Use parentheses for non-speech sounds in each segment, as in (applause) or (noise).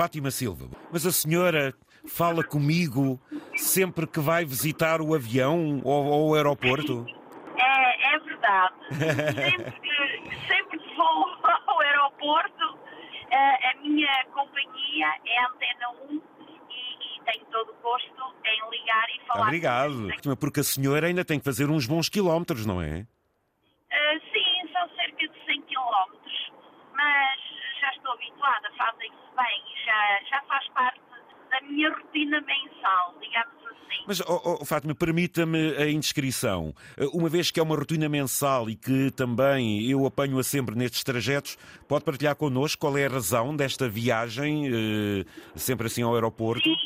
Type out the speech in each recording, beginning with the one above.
Fátima Silva, mas a senhora fala comigo sempre que vai visitar o avião ou, ou o aeroporto? É, é verdade. (laughs) sempre, que, sempre que vou (laughs) ao aeroporto, a, a minha companhia é a Antena 1 e, e tenho todo o gosto em ligar e falar. Obrigado. Porque a senhora ainda tem que fazer uns bons quilómetros, não é? Uh, sim, são cerca de 100 quilómetros, mas já estou habituada, fazem-se bem, já, já faz parte da minha rotina mensal, digamos assim. Mas, oh, oh, Fátima, permita-me a indiscrição. Eh, uma vez que é uma rotina mensal e que também eu apanho-a sempre nestes trajetos, pode partilhar connosco qual é a razão desta viagem, eh, sempre assim ao aeroporto? Sim,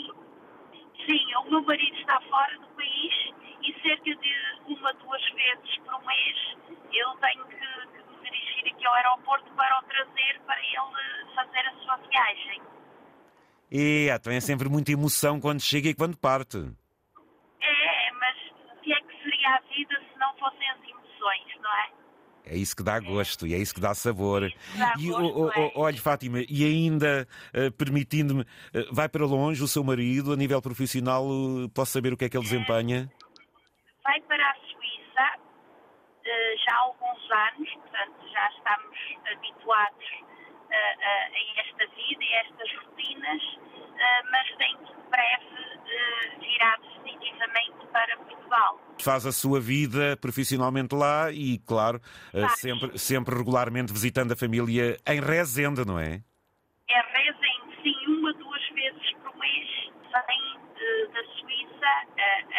sim, o meu marido está fora do país e cerca de uma, duas vezes por mês eu tenho que, que me dirigir aqui ao aeroporto para trazer para ele fazer a sua viagem. E então é sempre muita emoção quando chega e quando parte. É, mas o que é que seria a vida se não fossem as emoções, não é? É isso que dá gosto é. e é isso que dá sabor. Dá e, gosto, oh, olha, Fátima, e ainda uh, permitindo-me, uh, vai para longe o seu marido, a nível profissional, uh, posso saber o que é que ele desempenha? Vai para a Suíça já há alguns anos, portanto já estamos habituados a esta vida e a estas rotinas, mas tem que breve virar definitivamente para Portugal. Faz a sua vida profissionalmente lá e, claro, sempre, sempre regularmente visitando a família em Rezende, não? É Rezende, sim, uma, duas vezes por mês vem da Suíça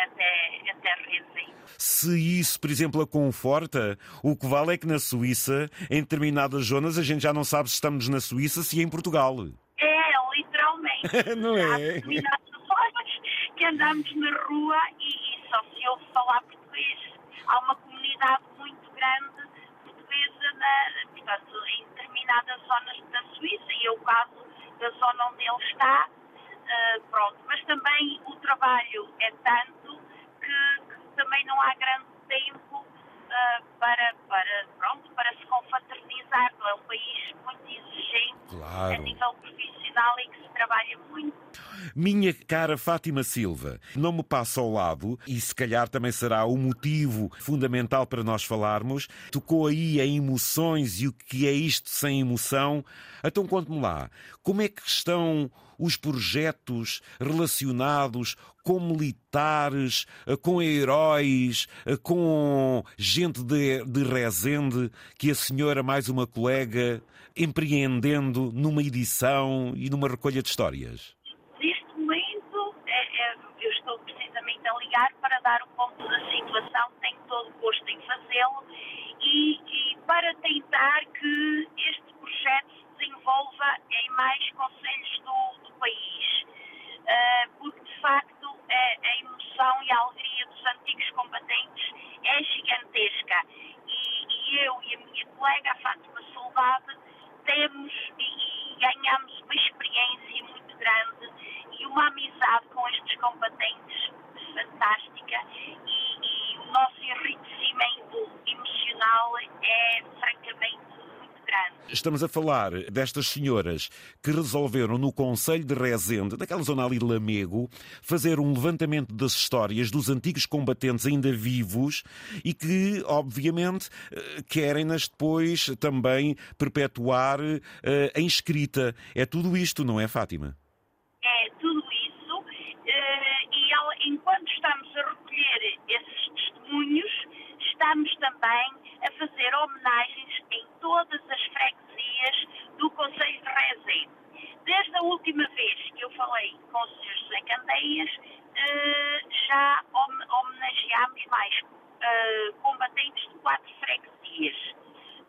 até, até Rezende. Se isso, por exemplo, a conforta, o que vale é que na Suíça, em determinadas zonas, a gente já não sabe se estamos na Suíça, se é em Portugal. É, literalmente. (laughs) não é? Há que andamos na rua e, e só se ouve falar português. Há uma comunidade muito grande portuguesa na, portanto, em determinadas zonas da Suíça, e é o caso da zona onde ele está. Uh, pronto, mas também o trabalho é tanto que também não há grande tempo uh, para, para, pronto, para se confraternizar. É um país muito exigente claro. a nível profissional e que se trabalha muito. Minha cara Fátima Silva, não me passa ao lado, e se calhar também será o motivo fundamental para nós falarmos, tocou aí em emoções e o que é isto sem emoção. Então conte-me lá, como é que estão os projetos relacionados com militares, eh, com heróis, eh, com gente de, de Rezende, que a senhora, mais uma colega, empreendendo numa edição e numa recolha de histórias? Neste momento, é, é, eu estou precisamente a ligar para dar o ponto da situação, tenho todo o gosto em fazê-lo e, e para tentar que este projeto se desenvolva em mais conselhos do, do país. Uh, porque, de facto, a, a, emoção e a alegria dos antigos combatentes é gigantesca. E, e eu e a minha colega, a Fátima Soldado, temos e, e ganhamos uma experiência muito grande e uma amizade com estes combatentes fantástica e, e o nosso enriquecimento emocional é francamente Estamos a falar destas senhoras que resolveram no Conselho de Rezende, daquela zona ali de Lamego, fazer um levantamento das histórias dos antigos combatentes ainda vivos e que, obviamente, eh, querem-nas depois também perpetuar uh, em escrita. É tudo isto, não é, Fátima? É tudo isso. Uh, e enquanto estamos a recolher esses testemunhos, estamos também a fazer homenagens em todas as freguesias do Conselho de Rezende. Desde a última vez que eu falei com o Sr. José Candeias, eh, já homenageámos mais eh, combatentes de quatro freguesias,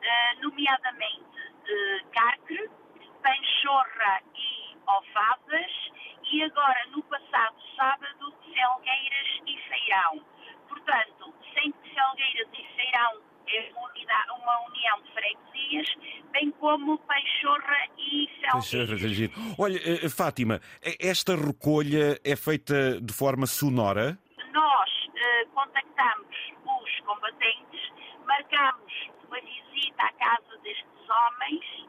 eh, nomeadamente Carcre, Panchorra e Ovadas, e agora, no passado sábado, Felgueiras e Feirão. Portanto, sem Felgueiras e Feirão uma, união de freguesias, bem como Peixorra e Felgueiras. Olha, eh, Fátima, esta recolha é feita de forma sonora? Nós uh, contactamos os combatentes, marcamos uma visita à casa destes homens,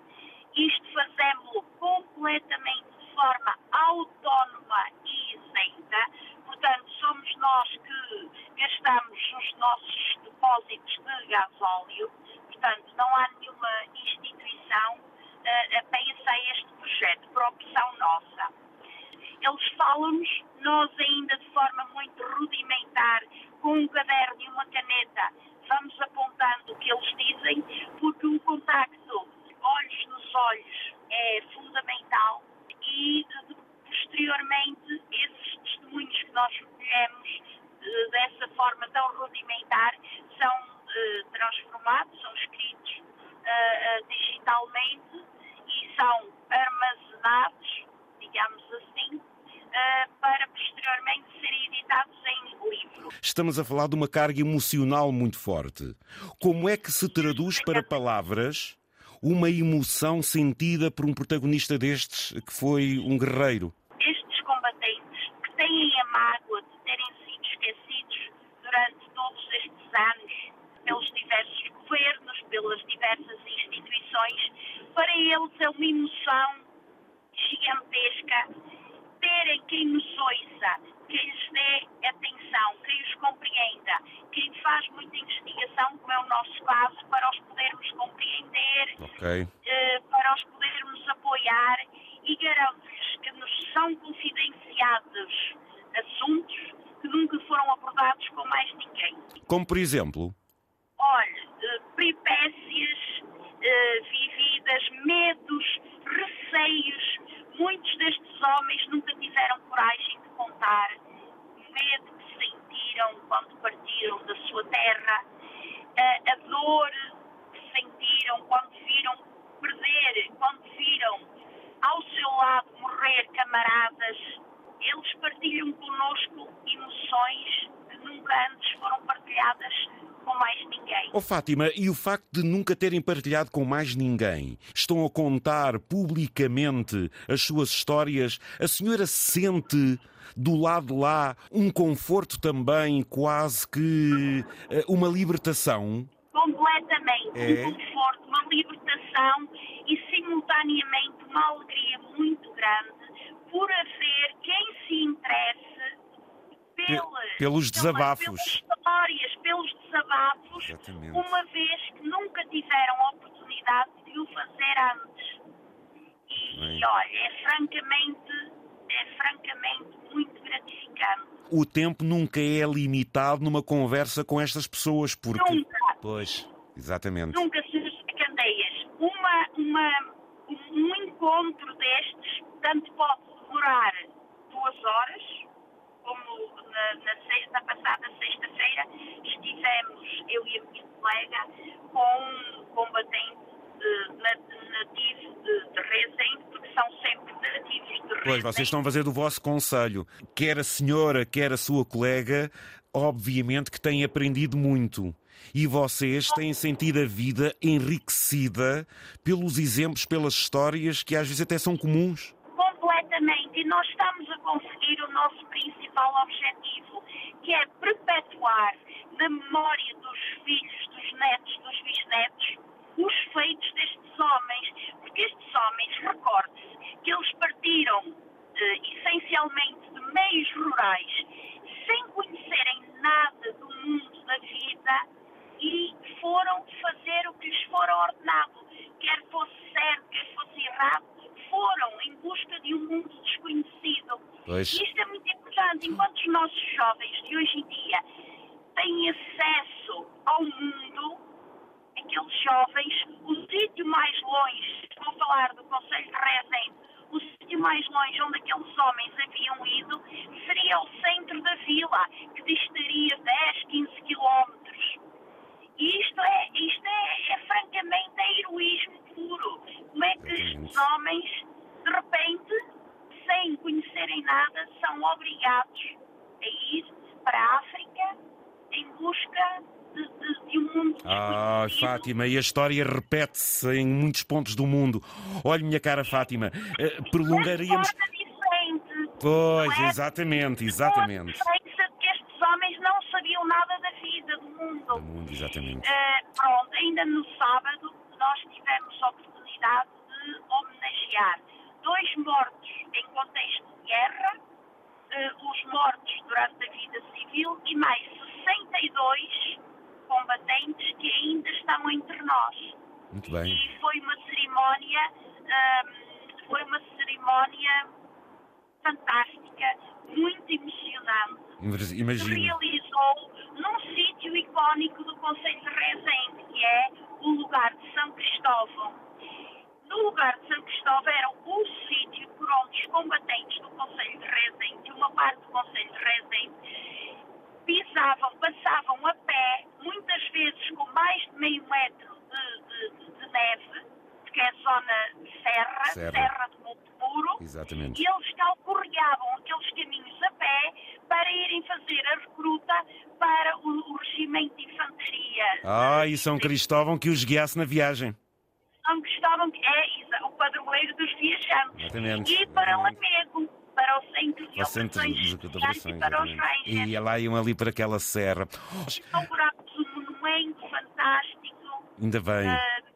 isto fazemos-lo completamente forma autónoma e isenta. Portanto, somos nós que gastamos os nossos depósitos de gasóleo. Portanto, não há nenhuma instituição uh, a pensa este projeto, por opção nossa. Eles falam-nos, nós ainda de forma muito rudimentar, com um caderno e uma caneta, vamos apontando o que eles dizem, porque o contacto olhos nos olhos é fundamental e posteriormente esses testemunhos que nós recolhemos eh, dessa forma tão rudimentar são eh, transformados, são escritos eh, digitalmente e são armazenados, digamos assim, para posteriormente serem editados em livro. Estamos a falar de uma carga emocional muito forte. Como é que se traduz para palavras uma emoção sentida por um protagonista destes que foi um guerreiro? Estes combatentes que têm a mágoa de terem sido esquecidos durante todos estes anos pelos diversos governos, pelas diversas instituições, para eles é uma emoção gigantesca terem quem nos ouça, quem lhes dê atenção, quem os compreenda, quem faz muita investigação, como é o nosso caso, para os podermos compreender, okay. Eh, para os podermos apoiar e garanto-lhes que nos são confidenciados assuntos que nunca foram abordados com mais ninguém. Como por exemplo? Olha, eh, peripécias eh, vividas, medos, receios. Muitos destes homens nunca tiveram coragem de contar o medo que sentiram quando partiram da sua terra, a, dor que sentiram quando viram perder, quando viram ao seu lado morrer camaradas. Eles partilham connosco emoções que nunca antes foram partilhadas. Oh Fátima, e o facto de nunca terem partilhado com mais ninguém, estão a contar publicamente as suas histórias, a senhora sente do lado de lá um conforto também, quase que eh, uma libertação? Completamente, é. um conforto, uma libertação e simultaneamente uma alegria muito grande por haver quem se interesse pelos desabafos. Desabafos, Exatamente. uma vez que nunca tiveram a oportunidade de o fazer antes. E, olha, é francamente, é francamente muito gratificante. O tempo nunca é limitado numa conversa com estas pessoas, porque. Nunca. Pois, exatamente. Nunca se candeias. Uma, uma, um encontro destes, tanto pode demorar duas horas, como na, na, na passada sexta-feira estivemos, eu e a minha colega, com um combatente nativo de, de Rezende, porque são sempre nativos de Rezende. Pois, vocês estão a fazer do vosso conselho. Quer a senhora, quer a sua colega, obviamente que têm aprendido muito. E vocês têm sentido a vida enriquecida pelos exemplos, pelas histórias que às vezes até são comuns e nós estamos a conseguir o nosso principal objetivo, que é perpetuar na memória dos filhos, dos netos, dos bisnetos, os feitos destes homens, porque estes homens, recorde-se, que eles partiram eh, essencialmente de meios rurais, sem conhecerem nada do mundo da vida e foram fazer o que lhes fora ordenado, quer fosse certo, quer fosse errado, foram em busca de um mundo desconhecido. Pois. E isto é muito importante. Enquanto os nossos jovens de hoje em dia têm acesso ao mundo, aqueles jovens, o sítio mais longe, vou falar do Conselho de Rezende, o sítio mais longe onde aqueles homens haviam ido seria o centro da vila, que distaria 10, 15 quilómetros. E isto é, isto é, é francamente é heroísmo. Como é que estes homens, de repente, sem conhecerem nada, são obrigados a ir para a África em busca de, de, de um mundo Ah, Fátima, e a história repete-se em muitos pontos do mundo. Olha, minha cara Fátima, eh, prolongaríamos. diferente. Pois, é? exatamente, exatamente. que estes homens não sabiam nada da vida, do mundo. Do mundo, exatamente. Uh, pronto, ainda no sábado de homenagear dois mortos em contexto de guerra, uh, os mortos durante a vida civil e mais 62 combatentes que ainda estão entre nós. Muito bem. E foi uma cerimónia, ehm, foi uma cerimónia fantástica, muito emocionante. Imagino. Se realizou num sítio icónico do Conselho de Rezende, que é o lugar de São Cristóvão. No lugar de São Cristóvão era o sítio por onde os combatentes do Conselho de Rezende, uma parte do Conselho de Rezende, pisavam, passavam a pé, muitas vezes com mais de meio metro de, de, de neve, que é a zona serra, serra, serra de Monte Muro, Exatamente. e eles calcorreavam aqueles caminhos a pé para irem fazer a recruta para o, o regimento de infantaria. Ah, e São Cristóvão que os guiasse na viagem. Cristóvão é o padroeiro dos viajantes. Exatamente. E para Lamego, para o centro de centro operações de, de operações, e para os. Rangers. E lá iam ali para aquela serra. Inauguramos um monumento fantástico. Ainda bem.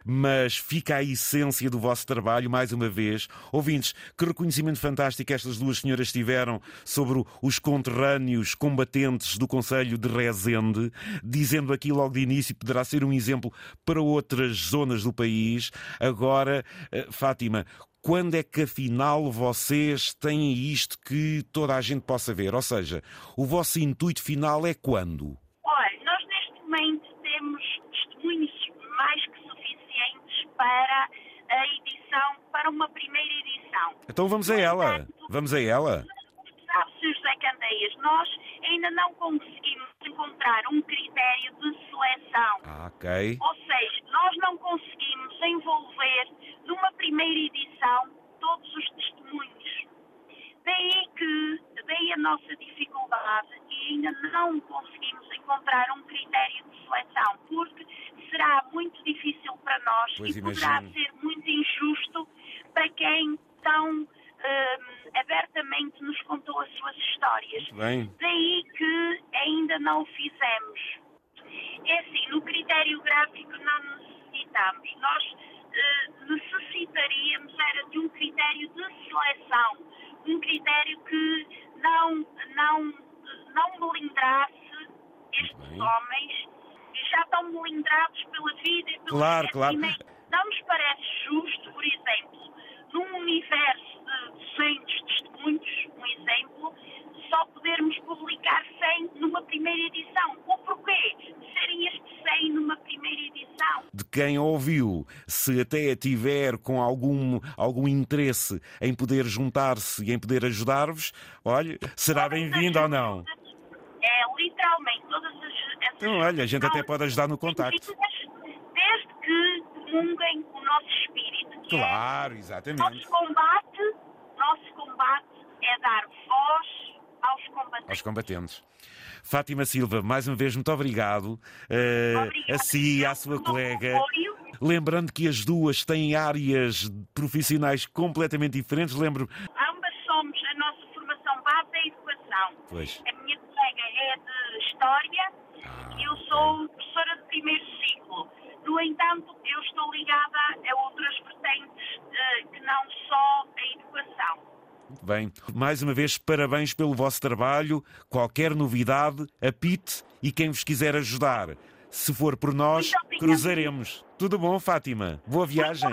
Mas fica a essência do vosso trabalho, mais uma vez. Ouvintes, que reconhecimento fantástico estas duas senhoras tiveram sobre os conterrâneos combatentes do Conselho de Rezende, dizendo aqui logo de início, poderá ser um exemplo para outras zonas do país. Agora, eh, Fátima, quando é que afinal vocês têm isto que toda a gente possa ver? Ou seja, o vosso intuito final é quando? Olha, nós neste momento temos testemunhos mais que suficientes para a edição, para uma primeira edição. Então vamos a ela. Vamos a ela. Sabe, Sr. José Candeias, nós ainda não conseguimos encontrar um critério de seleção. Ah, ok. Ou seja, nós não conseguimos envolver numa primeira edição todos os testemunhos. Daí que, daí a nossa dificuldade e ainda não conseguimos encontrar um critério de seleção, porque será muito difícil para nós Pois e poderá ser muito injusto para quem tão hum, abertamente nos contou as suas histórias. Daí que ainda não o fizemos. É assim, no critério gráfico não necessitamos. Nós eh, necessitaríamos era de um critério de seleção, um critério que não, não, não melindrasse estes homens já estão melindrados pela vida e pelo Claro, claro. esquecimento. Não nos parece justo, por exemplo, num universo de 200 testemunhos, um exemplo, só podermos publicar 100 numa primeira edição. O porquê de serem estes 100 numa primeira edição? De quem ouviu, se até tiver com algum, algum interesse em poder juntar-se e em poder ajudar-vos, olha, será bem-vindo ou não? É, literalmente, todas as... essas Então, olha, a gente até pode ajudar no contacto. Desde que comunguem o nosso espírito, é Claro, Nosso exatamente. combate, nosso combate é dar voz aos combatentes. Aos combatentes. Fátima Silva, mais uma vez, muito obrigado. Obrigada a si e à sua colega. apoio. Lembrando que as duas têm áreas profissionais completamente diferentes. Lembro. Ambas somos, a nossa formação base é a educação. Pois. A minha colega é de História eu sou professora de primeiro ciclo. No entanto, eu estou ligada a outras vertentes eh, que não só a educação. Bem. Mais uma vez, parabéns pelo vosso trabalho. Qualquer novidade, apite e quem vos quiser ajudar. Se for por nós, cruzaremos. Tudo bom, Fátima? Boa viagem.